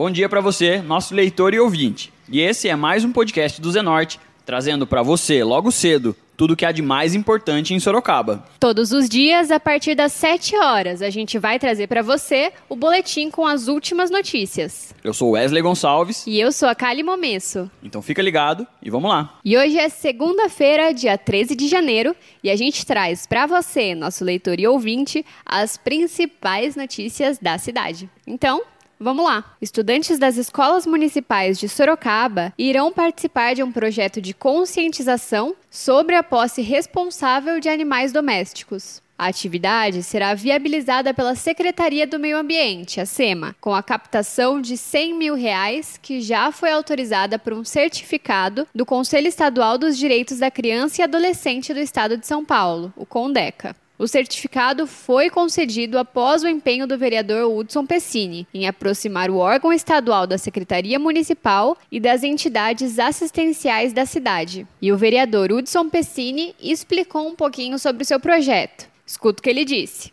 Bom dia para você, nosso leitor e ouvinte. E esse é mais um podcast do Zenorte, trazendo para você, logo cedo, tudo que há de mais importante em Sorocaba. Todos os dias, a partir das 7 horas, a gente vai trazer para você o boletim com as últimas notícias. Eu sou Wesley Gonçalves. E eu sou a Kali Momesso. Então fica ligado e vamos lá. E hoje é segunda-feira, dia 13 de janeiro, e a gente traz para você, nosso leitor e ouvinte, as principais notícias da cidade. Então, Vamos lá! Estudantes das escolas municipais de Sorocaba irão participar de um projeto de conscientização sobre a posse responsável de animais domésticos. A atividade será viabilizada pela Secretaria do Meio Ambiente, a SEMA, com a captação de 100 mil reais, que já foi autorizada por um certificado do Conselho Estadual dos Direitos da Criança e Adolescente do Estado de São Paulo, o CONDECA. O certificado foi concedido após o empenho do vereador Hudson Pessini em aproximar o órgão estadual da Secretaria Municipal e das entidades assistenciais da cidade. E o vereador Hudson Pessini explicou um pouquinho sobre o seu projeto. Escuta o que ele disse.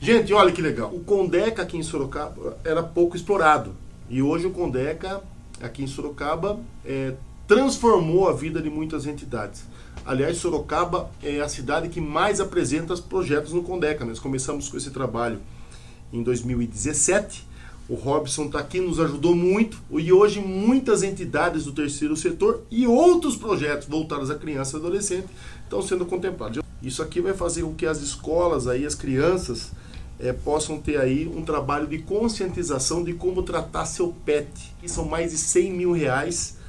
Gente, olha que legal. O Condeca aqui em Sorocaba era pouco explorado. E hoje o Condeca aqui em Sorocaba é, transformou a vida de muitas entidades. Aliás, Sorocaba é a cidade que mais apresenta os projetos no Condeca. Nós começamos com esse trabalho em 2017. O Robson está aqui, nos ajudou muito. E hoje muitas entidades do terceiro setor e outros projetos voltados à criança e adolescente estão sendo contemplados. Isso aqui vai fazer com que as escolas, aí, as crianças, é, possam ter aí um trabalho de conscientização de como tratar seu pet. Que são mais de 100 mil reais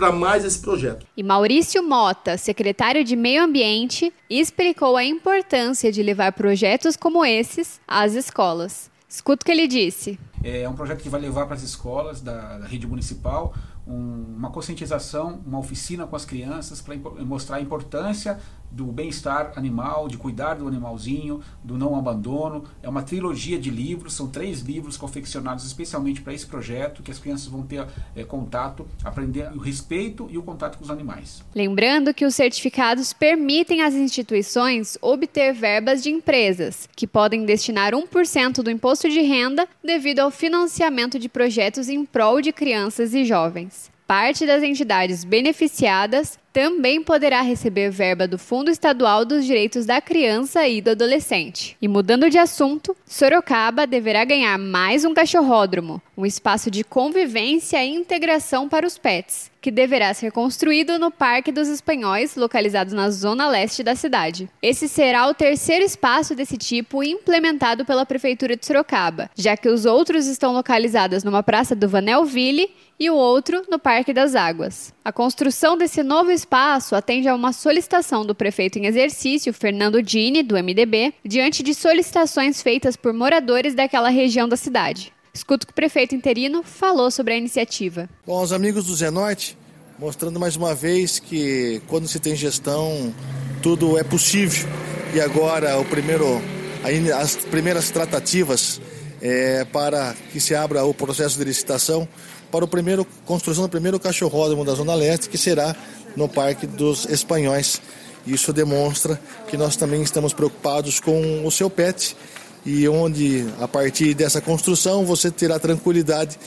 para mais esse projeto. E Maurício Mota, secretário de Meio Ambiente, explicou a importância de levar projetos como esses às escolas. Escuta o que ele disse. É um projeto que vai levar para as escolas da, da rede municipal um, uma conscientização, uma oficina com as crianças para mostrar a importância do bem-estar animal, de cuidar do animalzinho, do não abandono. É uma trilogia de livros, são três livros confeccionados especialmente para esse projeto, que as crianças vão ter é, contato, aprender o respeito e o contato com os animais. Lembrando que os certificados permitem às instituições obter verbas de empresas, que podem destinar 1% do imposto de renda devido ao financiamento de projetos em prol de crianças e jovens. Parte das entidades beneficiadas também poderá receber verba do Fundo Estadual dos Direitos da Criança e do Adolescente. E mudando de assunto, Sorocaba deverá ganhar mais um cachorródromo, um espaço de convivência e integração para os pets, que deverá ser construído no Parque dos Espanhóis, localizado na zona leste da cidade. Esse será o terceiro espaço desse tipo implementado pela Prefeitura de Sorocaba, já que os outros estão localizados numa praça do Vanelville e o outro no Parque das Águas. A construção desse novo espaço atende a uma solicitação do prefeito em exercício, Fernando Dini, do MDB, diante de solicitações feitas por moradores daquela região da cidade. Escuta o que o prefeito interino falou sobre a iniciativa. Bom, os amigos do Zenorte, mostrando mais uma vez que quando se tem gestão, tudo é possível. E agora o primeiro, as primeiras tratativas é, para que se abra o processo de licitação para a primeiro construção do primeiro cachorródromo da Zona Leste, que será no Parque dos Espanhóis. Isso demonstra que nós também estamos preocupados com o seu pet e onde, a partir dessa construção, você terá tranquilidade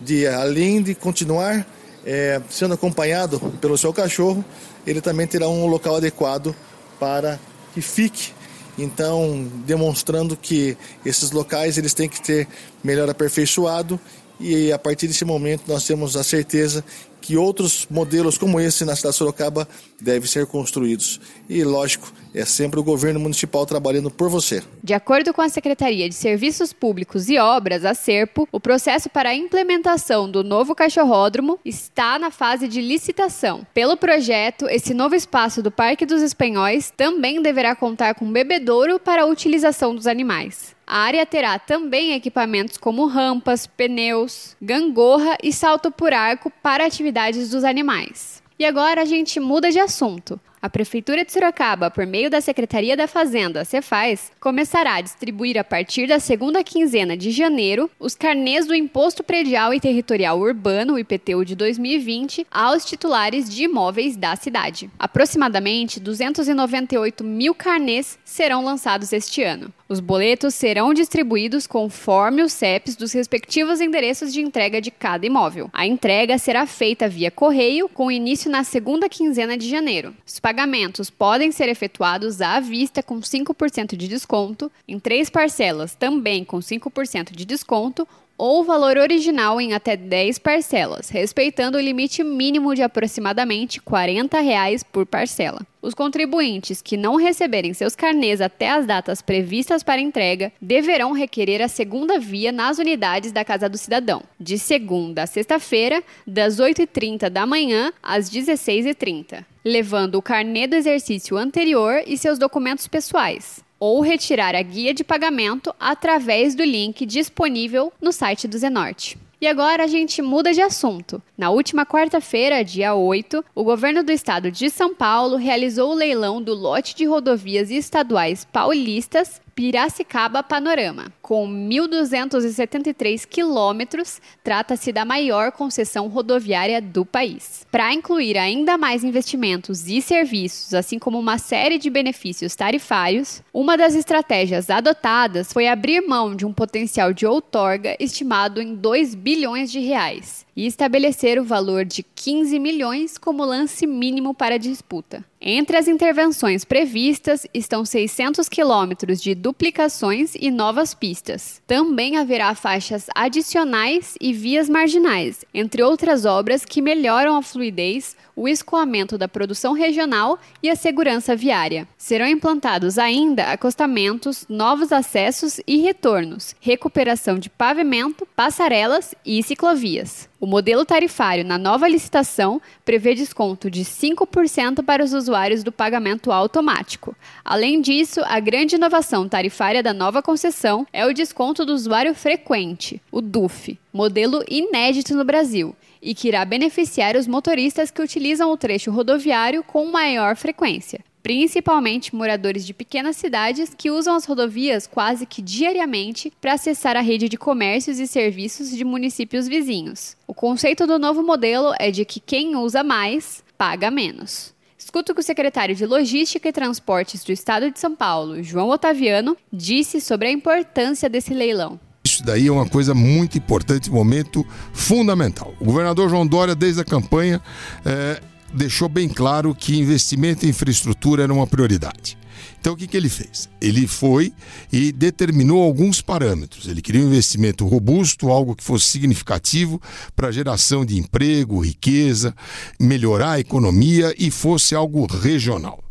de, além de continuar é, sendo acompanhado pelo seu cachorro, ele também terá um local adequado para que fique. Então, demonstrando que esses locais eles têm que ter melhor aperfeiçoado e a partir desse momento nós temos a certeza que outros modelos como esse na cidade de Sorocaba devem ser construídos. E, lógico, é sempre o governo municipal trabalhando por você. De acordo com a Secretaria de Serviços Públicos e Obras, a SERPO, o processo para a implementação do novo cachorródromo está na fase de licitação. Pelo projeto, esse novo espaço do Parque dos Espanhóis também deverá contar com bebedouro para a utilização dos animais. A área terá também equipamentos como rampas, pneus, gangorra e salto por arco para atividades dos animais. E agora a gente muda de assunto. A Prefeitura de Sorocaba, por meio da Secretaria da Fazenda, Cefaz, começará a distribuir a partir da segunda quinzena de janeiro os carnês do Imposto Predial e Territorial Urbano, IPTU de 2020, aos titulares de imóveis da cidade. Aproximadamente 298 mil carnês serão lançados este ano. Os boletos serão distribuídos conforme os CEPs dos respectivos endereços de entrega de cada imóvel. A entrega será feita via correio, com início na segunda quinzena de janeiro. Os pagamentos podem ser efetuados à vista com 5% de desconto, em três parcelas também com 5% de desconto ou valor original em até 10 parcelas, respeitando o limite mínimo de aproximadamente 40 reais por parcela. Os contribuintes que não receberem seus carnês até as datas previstas para entrega deverão requerer a segunda via nas unidades da Casa do Cidadão, de segunda a sexta-feira, das 8h30 da manhã às 16h30, levando o carnê do exercício anterior e seus documentos pessoais ou retirar a guia de pagamento através do link disponível no site do Zenorte. E agora a gente muda de assunto. Na última quarta-feira, dia 8, o governo do estado de São Paulo realizou o leilão do lote de rodovias estaduais paulistas Piracicaba Panorama. Com 1.273 quilômetros, trata-se da maior concessão rodoviária do país. Para incluir ainda mais investimentos e serviços, assim como uma série de benefícios tarifários, uma das estratégias adotadas foi abrir mão de um potencial de outorga estimado em 2 bilhões de reais e estabelecer o valor de 15 milhões como lance mínimo para a disputa. Entre as intervenções previstas estão 600 quilômetros de duplicações e novas pistas. Também haverá faixas adicionais e vias marginais, entre outras obras que melhoram a fluidez, o escoamento da produção regional e a segurança viária. Serão implantados ainda acostamentos, novos acessos e retornos, recuperação de pavimento, passarelas e ciclovias. O modelo tarifário na nova licitação prevê desconto de 5% para os usuários do pagamento automático. Além disso, a grande inovação tarifária da nova concessão é o desconto do usuário frequente, o DUF, modelo inédito no Brasil e que irá beneficiar os motoristas que utilizam o trecho rodoviário com maior frequência, principalmente moradores de pequenas cidades que usam as rodovias quase que diariamente para acessar a rede de comércios e serviços de municípios vizinhos. O conceito do novo modelo é de que quem usa mais paga menos. Escuta o que o secretário de Logística e Transportes do Estado de São Paulo, João Otaviano, disse sobre a importância desse leilão. Isso daí é uma coisa muito importante, momento fundamental. O governador João Dória, desde a campanha, é, deixou bem claro que investimento em infraestrutura era uma prioridade. Então o que, que ele fez? Ele foi e determinou alguns parâmetros. Ele queria um investimento robusto, algo que fosse significativo para geração de emprego, riqueza, melhorar a economia e fosse algo regional.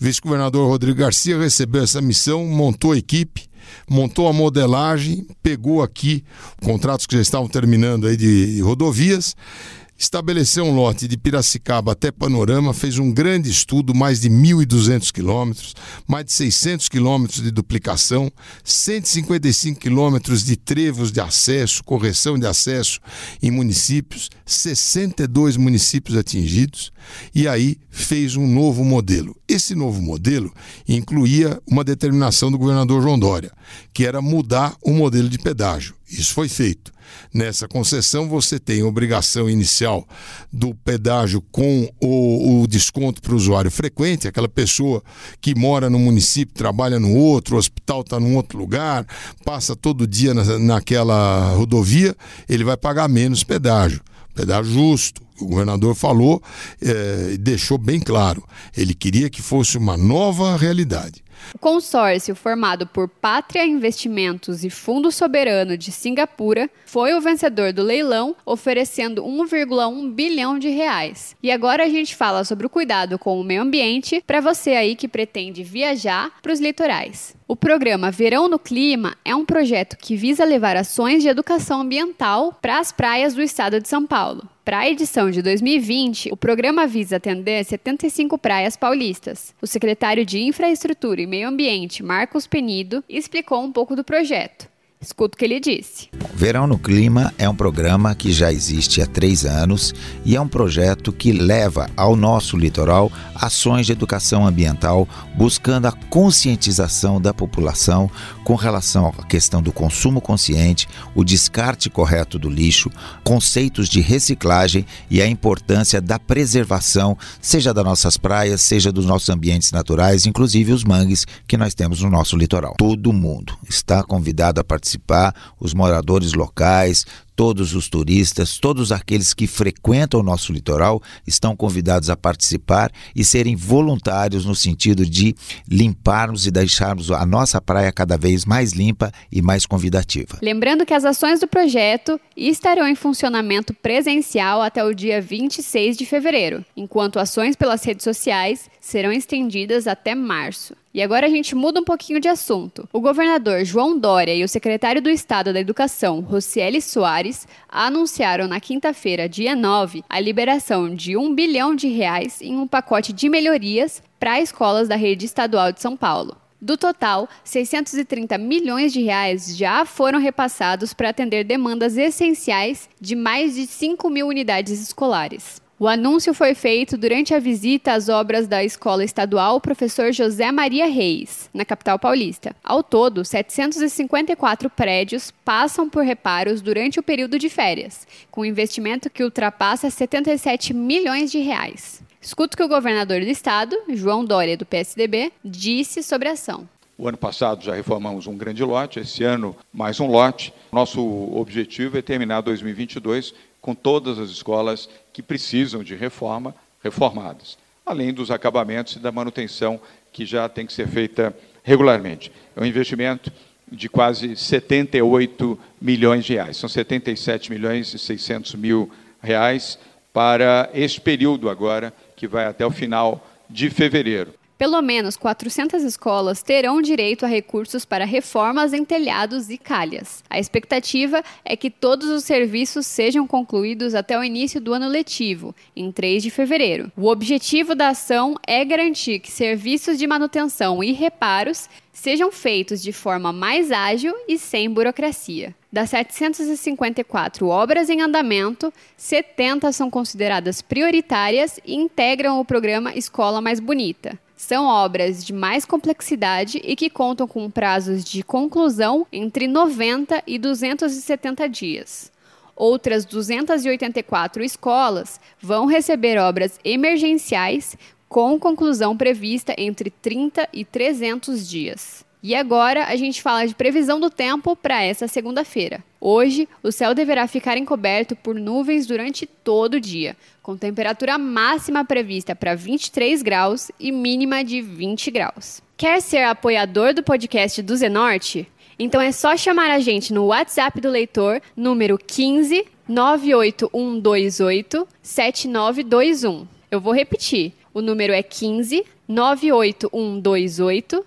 Vice-governador Rodrigo Garcia recebeu essa missão, montou a equipe, montou a modelagem, pegou aqui contratos que já estavam terminando aí de rodovias estabeleceu um lote de Piracicaba até Panorama, fez um grande estudo, mais de 1.200 quilômetros, mais de 600 quilômetros de duplicação, 155 quilômetros de trevos de acesso, correção de acesso em municípios, 62 municípios atingidos, e aí fez um novo modelo. Esse novo modelo incluía uma determinação do governador João Dória, que era mudar o modelo de pedágio. Isso foi feito. Nessa concessão, você tem obrigação inicial do pedágio com o, o desconto para o usuário frequente, aquela pessoa que mora no município, trabalha no outro, o hospital está num outro lugar, passa todo dia na, naquela rodovia, ele vai pagar menos pedágio. Pedágio justo. O governador falou é, deixou bem claro. Ele queria que fosse uma nova realidade. O consórcio, formado por Pátria Investimentos e Fundo Soberano de Singapura, foi o vencedor do leilão, oferecendo 1,1 bilhão de reais. E agora a gente fala sobre o cuidado com o meio ambiente para você aí que pretende viajar para os litorais. O programa Verão no Clima é um projeto que visa levar ações de educação ambiental para as praias do estado de São Paulo. Para a edição de 2020, o programa visa atender 75 praias paulistas. O secretário de Infraestrutura e Meio Ambiente, Marcos Penido, explicou um pouco do projeto. Escuta o que ele disse. Verão no Clima é um programa que já existe há três anos e é um projeto que leva ao nosso litoral ações de educação ambiental, buscando a conscientização da população com relação à questão do consumo consciente, o descarte correto do lixo, conceitos de reciclagem e a importância da preservação, seja das nossas praias, seja dos nossos ambientes naturais, inclusive os mangues que nós temos no nosso litoral. Todo mundo está convidado a participar participar, os moradores locais, todos os turistas, todos aqueles que frequentam o nosso litoral estão convidados a participar e serem voluntários no sentido de limparmos e deixarmos a nossa praia cada vez mais limpa e mais convidativa. Lembrando que as ações do projeto estarão em funcionamento presencial até o dia 26 de fevereiro, enquanto ações pelas redes sociais serão estendidas até março. E agora a gente muda um pouquinho de assunto. O governador João Dória e o secretário do Estado da Educação, Rocieli Soares, anunciaram na quinta-feira, dia 9, a liberação de um bilhão de reais em um pacote de melhorias para escolas da rede estadual de São Paulo. Do total, 630 milhões de reais já foram repassados para atender demandas essenciais de mais de 5 mil unidades escolares. O anúncio foi feito durante a visita às obras da Escola Estadual Professor José Maria Reis, na capital paulista. Ao todo, 754 prédios passam por reparos durante o período de férias, com investimento que ultrapassa 77 milhões de reais. Escuta o que o governador do estado, João Dória, do PSDB, disse sobre a ação. O ano passado já reformamos um grande lote, esse ano mais um lote. Nosso objetivo é terminar 2022 com todas as escolas que precisam de reforma reformadas, além dos acabamentos e da manutenção que já tem que ser feita regularmente. É um investimento de quase 78 milhões de reais. São 77 milhões e 600 mil reais para este período agora, que vai até o final de fevereiro. Pelo menos 400 escolas terão direito a recursos para reformas em telhados e calhas. A expectativa é que todos os serviços sejam concluídos até o início do ano letivo, em 3 de fevereiro. O objetivo da ação é garantir que serviços de manutenção e reparos sejam feitos de forma mais ágil e sem burocracia. Das 754 obras em andamento, 70 são consideradas prioritárias e integram o programa Escola Mais Bonita. São obras de mais complexidade e que contam com prazos de conclusão entre 90 e 270 dias. Outras 284 escolas vão receber obras emergenciais com conclusão prevista entre 30 e 300 dias. E agora a gente fala de previsão do tempo para essa segunda-feira. Hoje, o céu deverá ficar encoberto por nuvens durante todo o dia, com temperatura máxima prevista para 23 graus e mínima de 20 graus. Quer ser apoiador do podcast do Zenorte? Então é só chamar a gente no WhatsApp do leitor, número 15 98128 7921. Eu vou repetir. O número é 15 98128